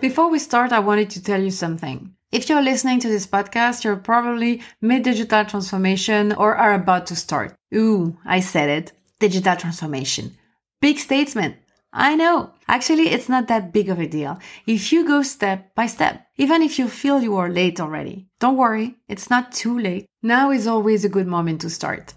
Before we start, I wanted to tell you something. If you're listening to this podcast, you're probably mid digital transformation or are about to start. Ooh, I said it. Digital transformation. Big statement. I know. Actually, it's not that big of a deal if you go step by step, even if you feel you are late already. Don't worry, it's not too late. Now is always a good moment to start.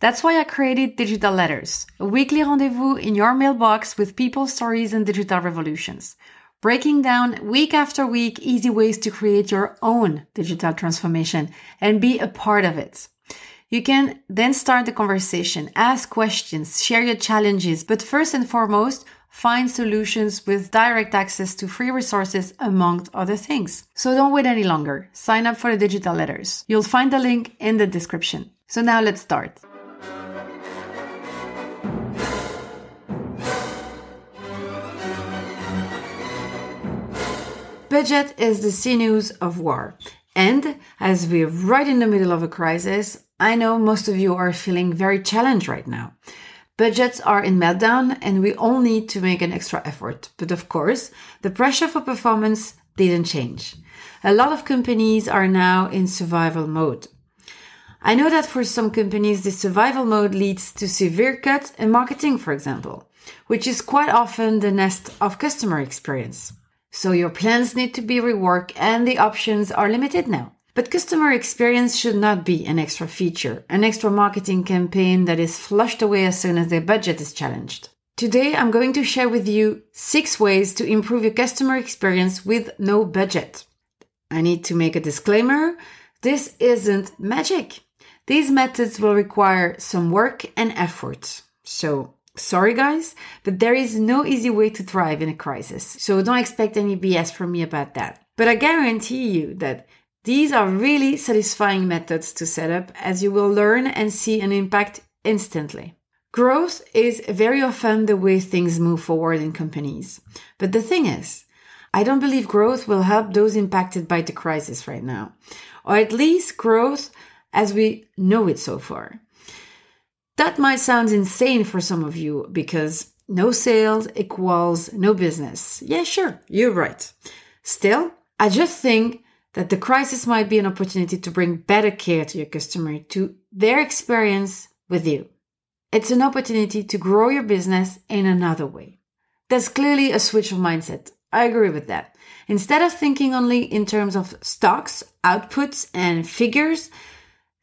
That's why I created Digital Letters, a weekly rendezvous in your mailbox with people, stories, and digital revolutions breaking down week after week easy ways to create your own digital transformation and be a part of it. You can then start the conversation, ask questions, share your challenges, but first and foremost, find solutions with direct access to free resources, among other things. So don't wait any longer. Sign up for the digital letters. You'll find the link in the description. So now let's start. Budget is the sinews of war. And as we're right in the middle of a crisis, I know most of you are feeling very challenged right now. Budgets are in meltdown and we all need to make an extra effort. But of course, the pressure for performance didn't change. A lot of companies are now in survival mode. I know that for some companies, this survival mode leads to severe cuts in marketing, for example, which is quite often the nest of customer experience. So your plans need to be reworked and the options are limited now. But customer experience should not be an extra feature, an extra marketing campaign that is flushed away as soon as their budget is challenged. Today, I'm going to share with you six ways to improve your customer experience with no budget. I need to make a disclaimer. This isn't magic. These methods will require some work and effort. So Sorry, guys, but there is no easy way to thrive in a crisis. So don't expect any BS from me about that. But I guarantee you that these are really satisfying methods to set up as you will learn and see an impact instantly. Growth is very often the way things move forward in companies. But the thing is, I don't believe growth will help those impacted by the crisis right now, or at least growth as we know it so far. That might sound insane for some of you because no sales equals no business. Yeah, sure, you're right. Still, I just think that the crisis might be an opportunity to bring better care to your customer, to their experience with you. It's an opportunity to grow your business in another way. There's clearly a switch of mindset. I agree with that. Instead of thinking only in terms of stocks, outputs, and figures,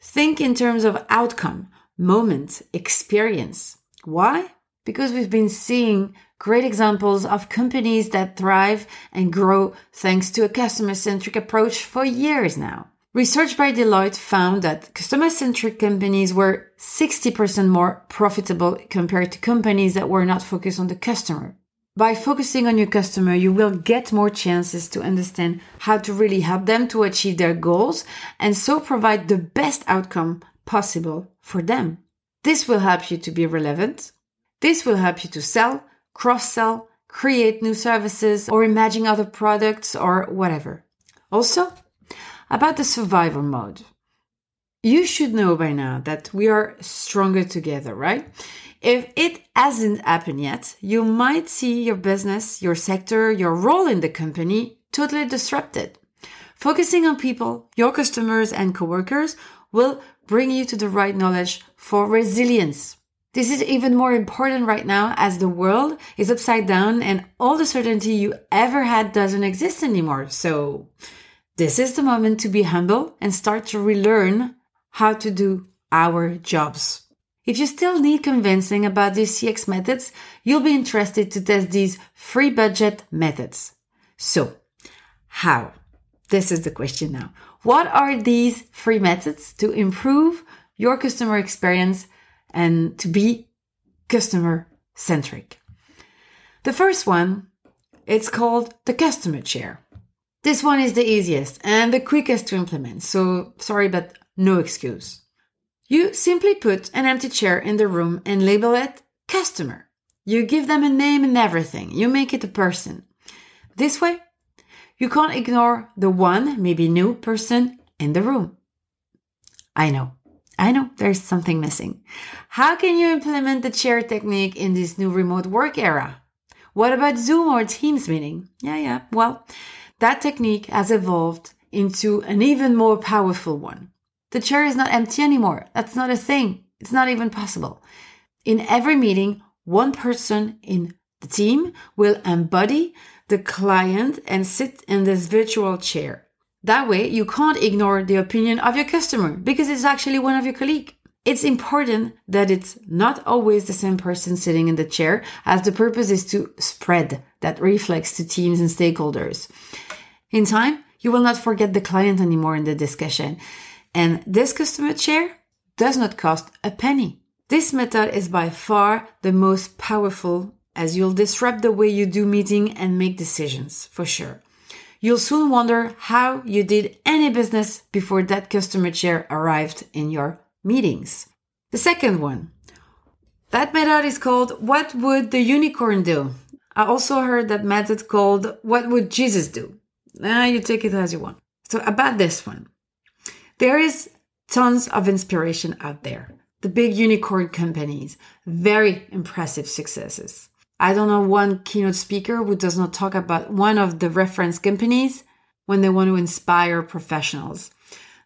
think in terms of outcome, moment, experience. Why? Because we've been seeing great examples of companies that thrive and grow thanks to a customer centric approach for years now. Research by Deloitte found that customer centric companies were 60% more profitable compared to companies that were not focused on the customer. By focusing on your customer, you will get more chances to understand how to really help them to achieve their goals and so provide the best outcome possible for them. This will help you to be relevant. This will help you to sell, cross sell, create new services, or imagine other products or whatever. Also, about the survivor mode. You should know by now that we are stronger together, right? If it hasn't happened yet, you might see your business, your sector, your role in the company totally disrupted. Focusing on people, your customers and coworkers will bring you to the right knowledge for resilience. This is even more important right now as the world is upside down and all the certainty you ever had doesn't exist anymore. So this is the moment to be humble and start to relearn how to do our jobs. If you still need convincing about these CX methods, you'll be interested to test these free budget methods. So, how? This is the question now. What are these free methods to improve your customer experience and to be customer centric? The first one, it's called the customer chair. This one is the easiest and the quickest to implement. So sorry, but no excuse. You simply put an empty chair in the room and label it customer. You give them a name and everything. You make it a person. This way, you can't ignore the one, maybe new person in the room. I know. I know there's something missing. How can you implement the chair technique in this new remote work era? What about Zoom or Teams meeting? Yeah, yeah. Well, that technique has evolved into an even more powerful one. The chair is not empty anymore. That's not a thing. It's not even possible. In every meeting, one person in the team will embody the client and sit in this virtual chair. That way, you can't ignore the opinion of your customer because it's actually one of your colleagues. It's important that it's not always the same person sitting in the chair as the purpose is to spread that reflex to teams and stakeholders. In time, you will not forget the client anymore in the discussion and this customer chair does not cost a penny. This method is by far the most powerful as you'll disrupt the way you do meeting and make decisions for sure. You'll soon wonder how you did any business before that customer chair arrived in your meetings. The second one. That method is called What Would the Unicorn Do? I also heard that method called What Would Jesus Do? Now you take it as you want. So about this one. There is tons of inspiration out there. The big unicorn companies, very impressive successes. I don't know one keynote speaker who does not talk about one of the reference companies when they want to inspire professionals.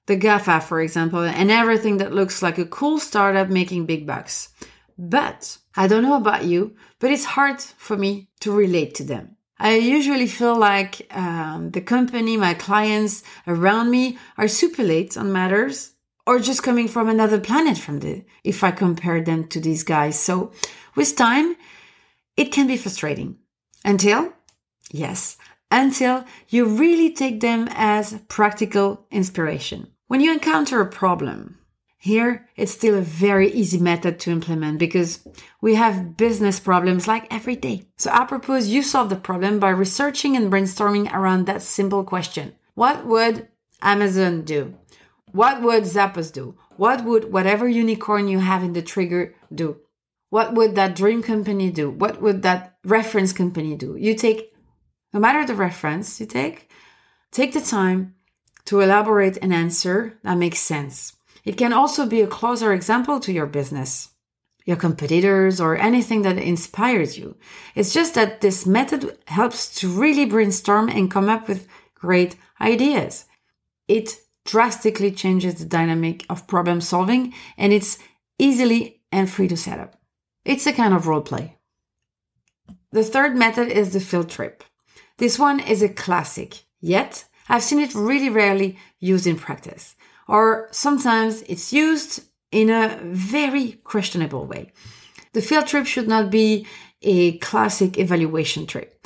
The GAFA, for example, and everything that looks like a cool startup making big bucks. But I don't know about you, but it's hard for me to relate to them. I usually feel like um, the company, my clients around me are super late on matters or just coming from another planet from the, if I compare them to these guys. So with time, it can be frustrating until, yes, until you really take them as practical inspiration. When you encounter a problem, here, it's still a very easy method to implement because we have business problems like every day. So I propose you solve the problem by researching and brainstorming around that simple question. What would Amazon do? What would Zappos do? What would whatever unicorn you have in the trigger do? What would that dream company do? What would that reference company do? You take, no matter the reference you take, take the time to elaborate an answer that makes sense. It can also be a closer example to your business, your competitors, or anything that inspires you. It's just that this method helps to really brainstorm and come up with great ideas. It drastically changes the dynamic of problem solving and it's easily and free to set up. It's a kind of role play. The third method is the field trip. This one is a classic, yet I've seen it really rarely used in practice, or sometimes it's used in a very questionable way. The field trip should not be a classic evaluation trip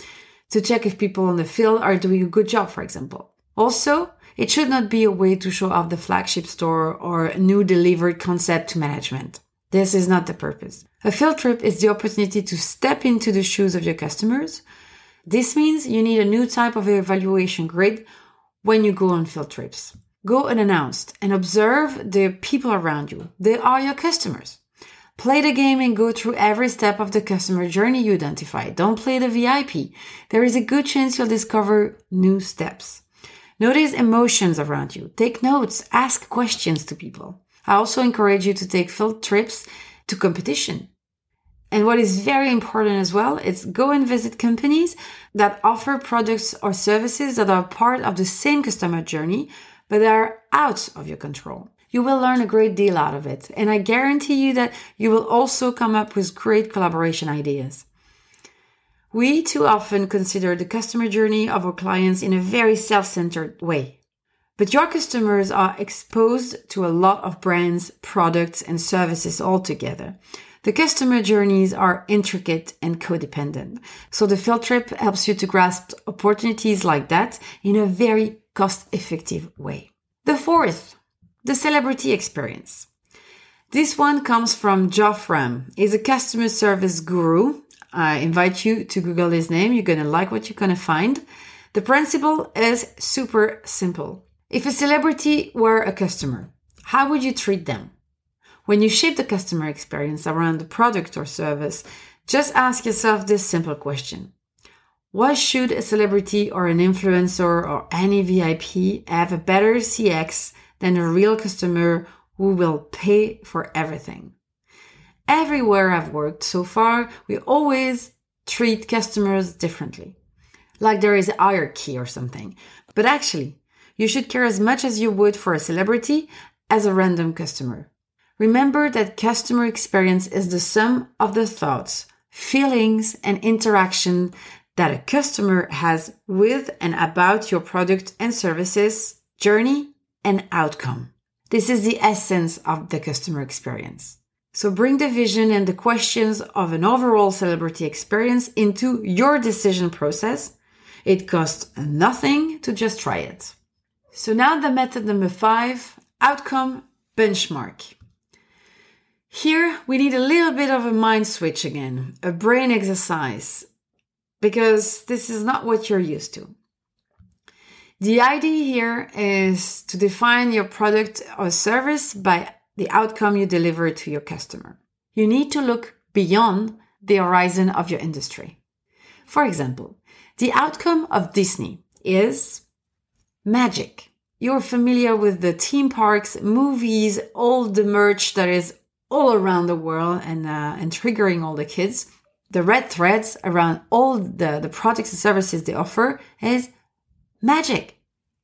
to check if people on the field are doing a good job, for example. Also, it should not be a way to show off the flagship store or new delivered concept to management. This is not the purpose. A field trip is the opportunity to step into the shoes of your customers. This means you need a new type of evaluation grid when you go on field trips. Go unannounced and observe the people around you. They are your customers. Play the game and go through every step of the customer journey you identify. Don't play the VIP. There is a good chance you'll discover new steps. Notice emotions around you. Take notes. Ask questions to people. I also encourage you to take field trips to competition. And what is very important as well is go and visit companies that offer products or services that are part of the same customer journey, but are out of your control. You will learn a great deal out of it. And I guarantee you that you will also come up with great collaboration ideas. We too often consider the customer journey of our clients in a very self-centered way. But your customers are exposed to a lot of brands, products, and services altogether. The customer journeys are intricate and codependent. So the field trip helps you to grasp opportunities like that in a very cost effective way. The fourth, the celebrity experience. This one comes from Joffram. Ram. He's a customer service guru. I invite you to Google his name. You're going to like what you're going to find. The principle is super simple. If a celebrity were a customer, how would you treat them? When you shape the customer experience around the product or service, just ask yourself this simple question. Why should a celebrity or an influencer or any VIP have a better CX than a real customer who will pay for everything? Everywhere I've worked so far, we always treat customers differently. Like there is a hierarchy or something. But actually, you should care as much as you would for a celebrity as a random customer. Remember that customer experience is the sum of the thoughts, feelings, and interaction that a customer has with and about your product and services, journey, and outcome. This is the essence of the customer experience. So bring the vision and the questions of an overall celebrity experience into your decision process. It costs nothing to just try it. So now the method number five, outcome benchmark. Here we need a little bit of a mind switch again, a brain exercise, because this is not what you're used to. The idea here is to define your product or service by the outcome you deliver to your customer. You need to look beyond the horizon of your industry. For example, the outcome of Disney is magic. You're familiar with the theme parks, movies, all the merch that is all around the world and, uh, and triggering all the kids the red threads around all the, the products and services they offer is magic.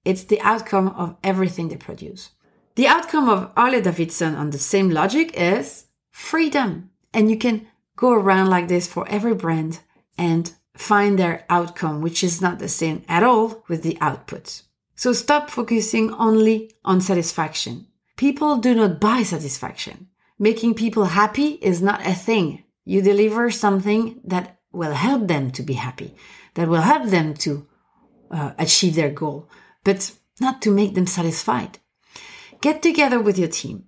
It's the outcome of everything they produce. The outcome of Harley Davidson on the same logic is freedom. And you can go around like this for every brand and find their outcome, which is not the same at all with the output. So stop focusing only on satisfaction. People do not buy satisfaction. Making people happy is not a thing. You deliver something that will help them to be happy, that will help them to uh, achieve their goal, but not to make them satisfied. Get together with your team.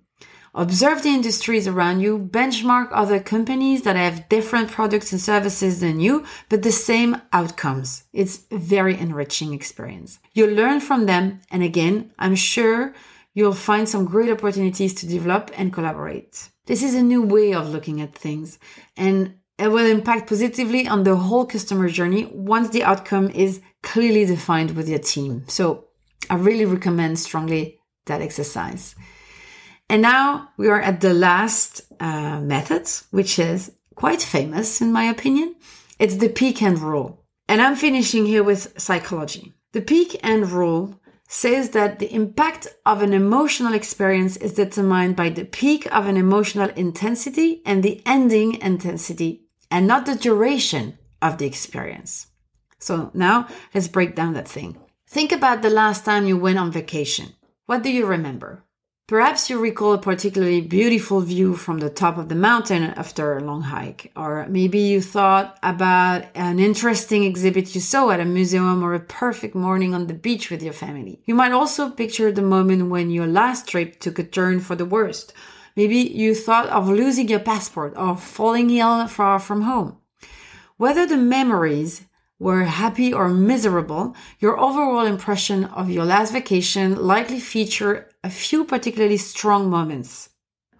Observe the industries around you, benchmark other companies that have different products and services than you, but the same outcomes. It's a very enriching experience. You'll learn from them. And again, I'm sure you'll find some great opportunities to develop and collaborate. This is a new way of looking at things and it will impact positively on the whole customer journey once the outcome is clearly defined with your team. So I really recommend strongly that exercise. And now we are at the last uh, method, which is quite famous in my opinion. It's the peak-end rule. And I'm finishing here with psychology. The peak-end rule says that the impact of an emotional experience is determined by the peak of an emotional intensity and the ending intensity and not the duration of the experience. So now let's break down that thing. Think about the last time you went on vacation. What do you remember? Perhaps you recall a particularly beautiful view from the top of the mountain after a long hike, or maybe you thought about an interesting exhibit you saw at a museum or a perfect morning on the beach with your family. You might also picture the moment when your last trip took a turn for the worst. Maybe you thought of losing your passport or falling ill far from home. Whether the memories were happy or miserable, your overall impression of your last vacation likely feature a few particularly strong moments.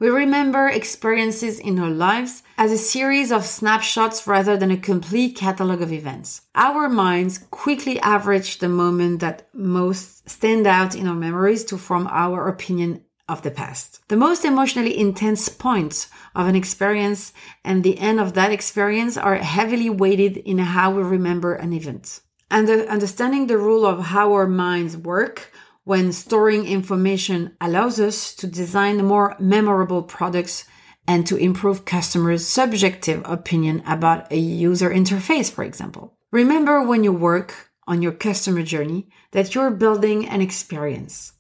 We remember experiences in our lives as a series of snapshots rather than a complete catalog of events. Our minds quickly average the moment that most stand out in our memories to form our opinion of the past. The most emotionally intense points of an experience and the end of that experience are heavily weighted in how we remember an event. And understanding the rule of how our minds work when storing information allows us to design more memorable products and to improve customers' subjective opinion about a user interface, for example. Remember when you work on your customer journey that you're building an experience.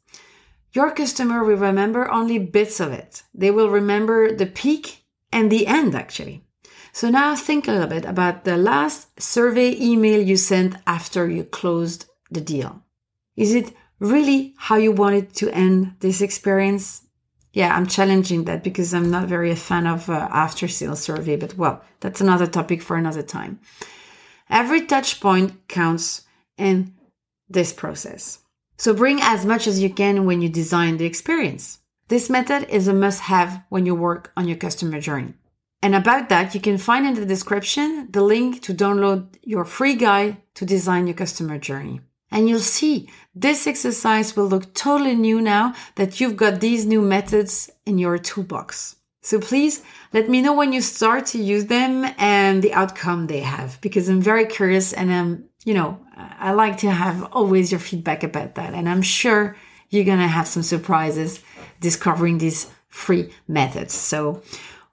Your customer will remember only bits of it. They will remember the peak and the end, actually. So now think a little bit about the last survey email you sent after you closed the deal. Is it really how you wanted to end this experience? Yeah, I'm challenging that because I'm not very a fan of uh, after sales survey, but well, that's another topic for another time. Every touch point counts in this process. So bring as much as you can when you design the experience. This method is a must have when you work on your customer journey. And about that, you can find in the description the link to download your free guide to design your customer journey. And you'll see this exercise will look totally new now that you've got these new methods in your toolbox. So please let me know when you start to use them and the outcome they have because I'm very curious and I'm, you know, I like to have always your feedback about that. And I'm sure you're going to have some surprises discovering these free methods. So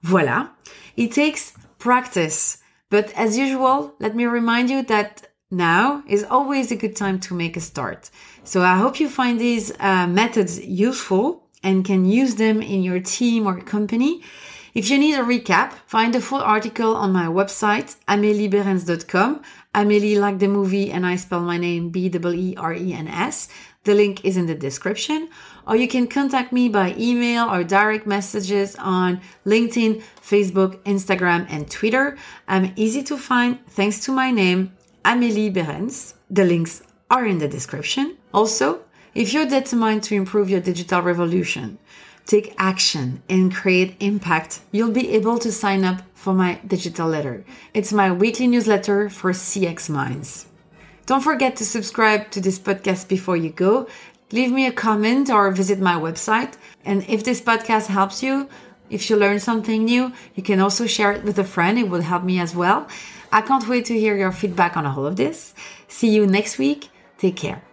voila. It takes practice. But as usual, let me remind you that now is always a good time to make a start. So I hope you find these uh, methods useful and can use them in your team or company. If you need a recap, find the full article on my website, ameliebeerens.com. Amelie like the movie and I spell my name B-E-E-R-E-N-S. The link is in the description. Or you can contact me by email or direct messages on LinkedIn, Facebook, Instagram, and Twitter. I'm easy to find thanks to my name, Amélie Beerens. The links are in the description. Also, if you're determined to improve your digital revolution, take action and create impact, you'll be able to sign up for my digital letter. It's my weekly newsletter for CX Minds. Don't forget to subscribe to this podcast before you go. Leave me a comment or visit my website. And if this podcast helps you, if you learn something new, you can also share it with a friend. It will help me as well. I can't wait to hear your feedback on all of this. See you next week. Take care.